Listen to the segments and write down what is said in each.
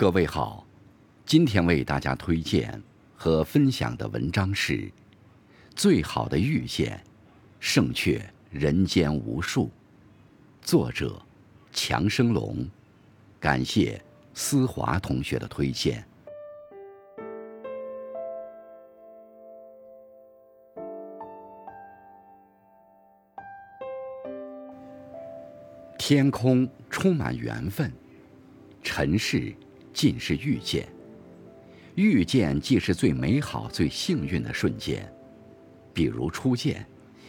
各位好，今天为大家推荐和分享的文章是《最好的遇见，胜却人间无数》，作者强生龙，感谢思华同学的推荐。天空充满缘分，尘世尽是遇见。遇见既是最美好、最幸运的瞬间，比如初见，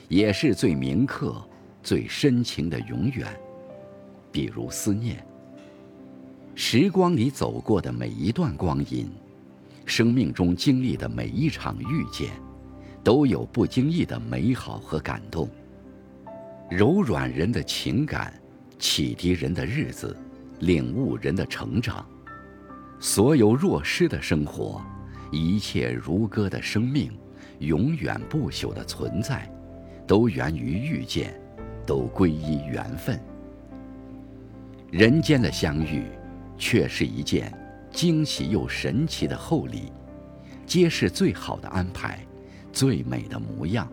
也是最铭刻、最深情的永远。比如思念，时光里走过的每一段光阴，生命中经历的每一场遇见，都有不经意的美好和感动，柔软人的情感。启迪人的日子，领悟人的成长，所有若失的生活，一切如歌的生命，永远不朽的存在，都源于遇见，都归依缘分。人间的相遇，却是一件惊喜又神奇的厚礼，皆是最好的安排，最美的模样。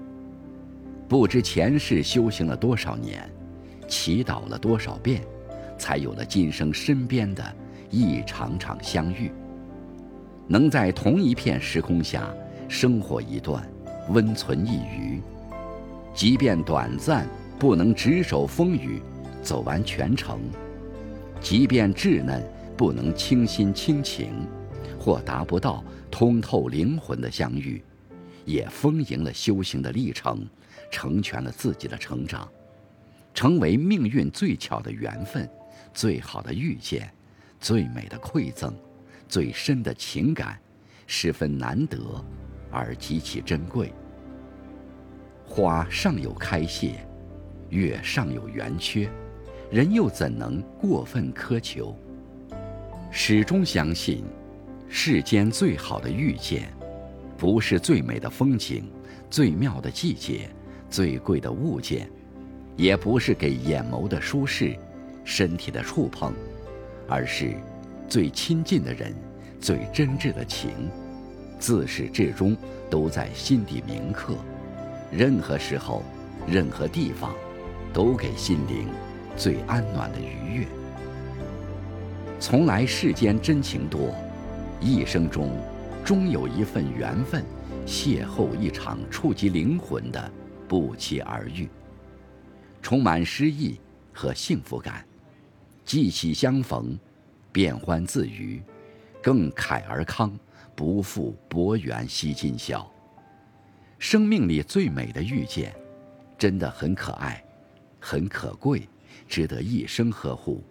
不知前世修行了多少年。祈祷了多少遍，才有了今生身边的一场场相遇。能在同一片时空下生活一段，温存一隅，即便短暂不能执手风雨，走完全程；即便稚嫩不能倾心倾情，或达不到通透灵魂的相遇，也丰盈了修行的历程，成全了自己的成长。成为命运最巧的缘分，最好的遇见，最美的馈赠，最深的情感，十分难得，而极其珍贵。花尚有开谢，月尚有圆缺，人又怎能过分苛求？始终相信，世间最好的遇见，不是最美的风景，最妙的季节，最贵的物件。也不是给眼眸的舒适，身体的触碰，而是最亲近的人，最真挚的情，自始至终都在心底铭刻。任何时候，任何地方，都给心灵最安暖的愉悦。从来世间真情多，一生中终有一份缘分，邂逅一场触及灵魂的不期而遇。充满诗意和幸福感，既喜相逢，便欢自娱，更慨而康，不负薄缘惜今宵。生命里最美的遇见，真的很可爱，很可贵，值得一生呵护、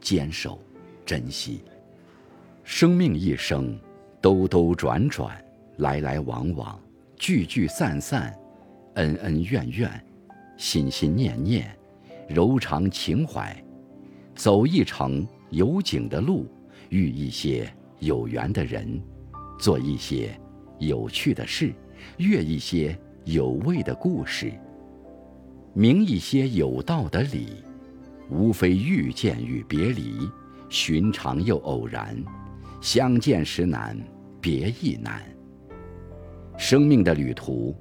坚守、珍惜。生命一生，兜兜转转，来来往往，聚聚散散，恩恩怨怨。心心念念，柔肠情怀，走一程有景的路，遇一些有缘的人，做一些有趣的事，阅一些有味的故事，明一些有道的理，无非遇见与别离，寻常又偶然，相见时难，别亦难。生命的旅途，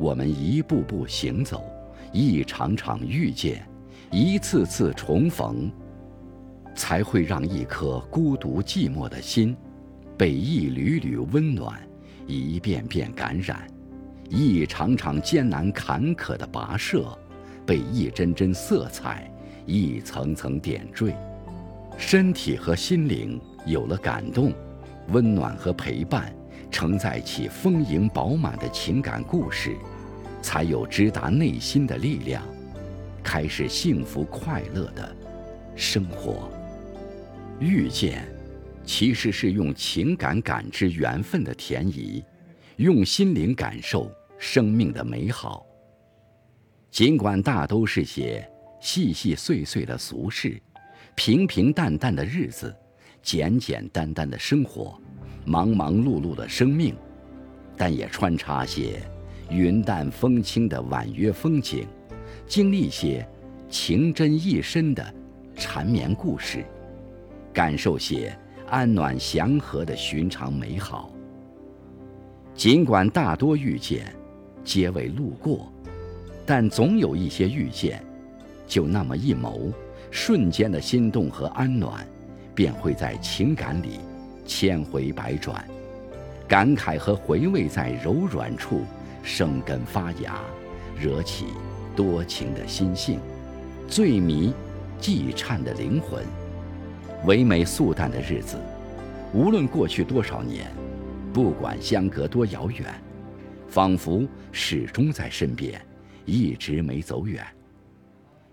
我们一步步行走。一场场遇见，一次次重逢，才会让一颗孤独寂寞的心，被一缕缕温暖，一遍遍感染；一场场艰难坎坷的跋涉，被一帧帧色彩，一层层点缀。身体和心灵有了感动，温暖和陪伴，承载起丰盈饱满的情感故事。才有直达内心的力量，开始幸福快乐的生活。遇见，其实是用情感感知缘分的甜怡，用心灵感受生命的美好。尽管大都是些细细碎碎的俗事，平平淡淡的日子，简简单单的生活，忙忙碌碌的生命，但也穿插些。云淡风轻的婉约风景，经历些情真意深的缠绵故事，感受些安暖祥和的寻常美好。尽管大多遇见，皆为路过，但总有一些遇见，就那么一眸，瞬间的心动和安暖，便会在情感里千回百转，感慨和回味在柔软处生根发芽，惹起多情的心性，醉迷寂颤的灵魂。唯美素淡的日子，无论过去多少年。不管相隔多遥远，仿佛始终在身边，一直没走远。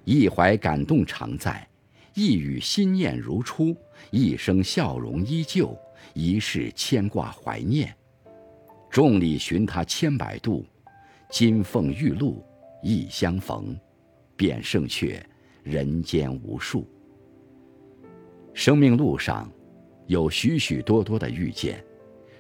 一怀感动常在，一语心念如初，一生笑容依旧，一世牵挂怀念。众里寻他千百度，金凤玉露一相逢，便胜却人间无数。生命路上，有许许多多的遇见。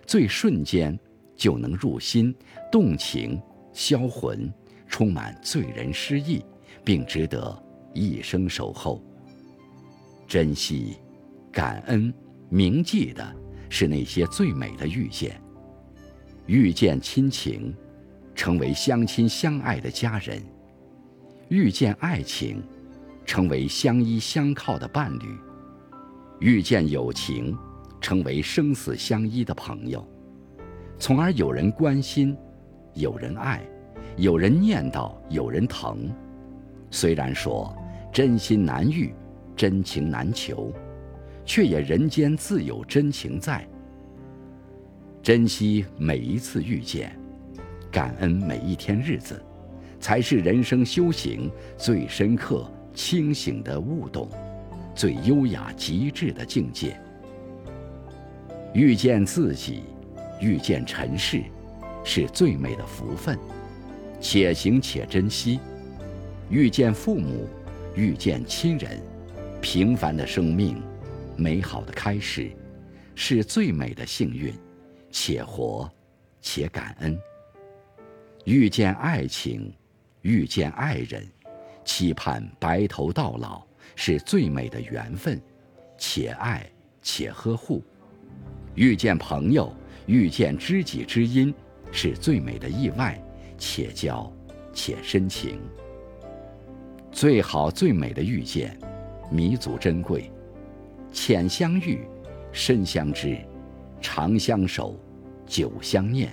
最瞬间就能入心、动情、销魂，充满醉人诗意，并值得一生守候。珍惜、感恩、铭记的是那些最美的遇见。遇见亲情，成为相亲相爱的家人；遇见爱情，成为相依相靠的伴侣；遇见友情。成为生死相依的朋友，从而有人关心，有人爱，有人念叨，有人疼。虽然说真心难遇，真情难求，却也人间自有真情在。珍惜每一次遇见，感恩每一天日子，才是人生修行最深刻、清醒的悟懂，最优雅极致的境界。遇见自己，遇见尘世，是最美的福分，且行且珍惜。遇见父母，遇见亲人，平凡的生命，美好的开始，是最美的幸运，且活，且感恩。遇见爱情，遇见爱人，期盼白头到老，是最美的缘分，且爱且呵护。遇见朋友，遇见知己知音，是最美的意外，且交且深情。最好最美的遇见，弥足珍贵。浅相遇，深相知，长相守，久相念。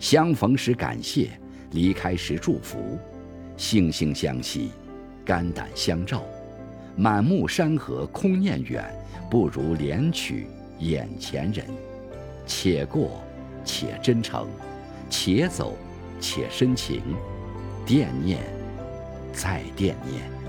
相逢时感谢，离开时祝福。惺惺相惜，肝胆相照。满目山河空念远，不如怜取。眼前人，且过且真诚，且走且深情，惦念再惦念。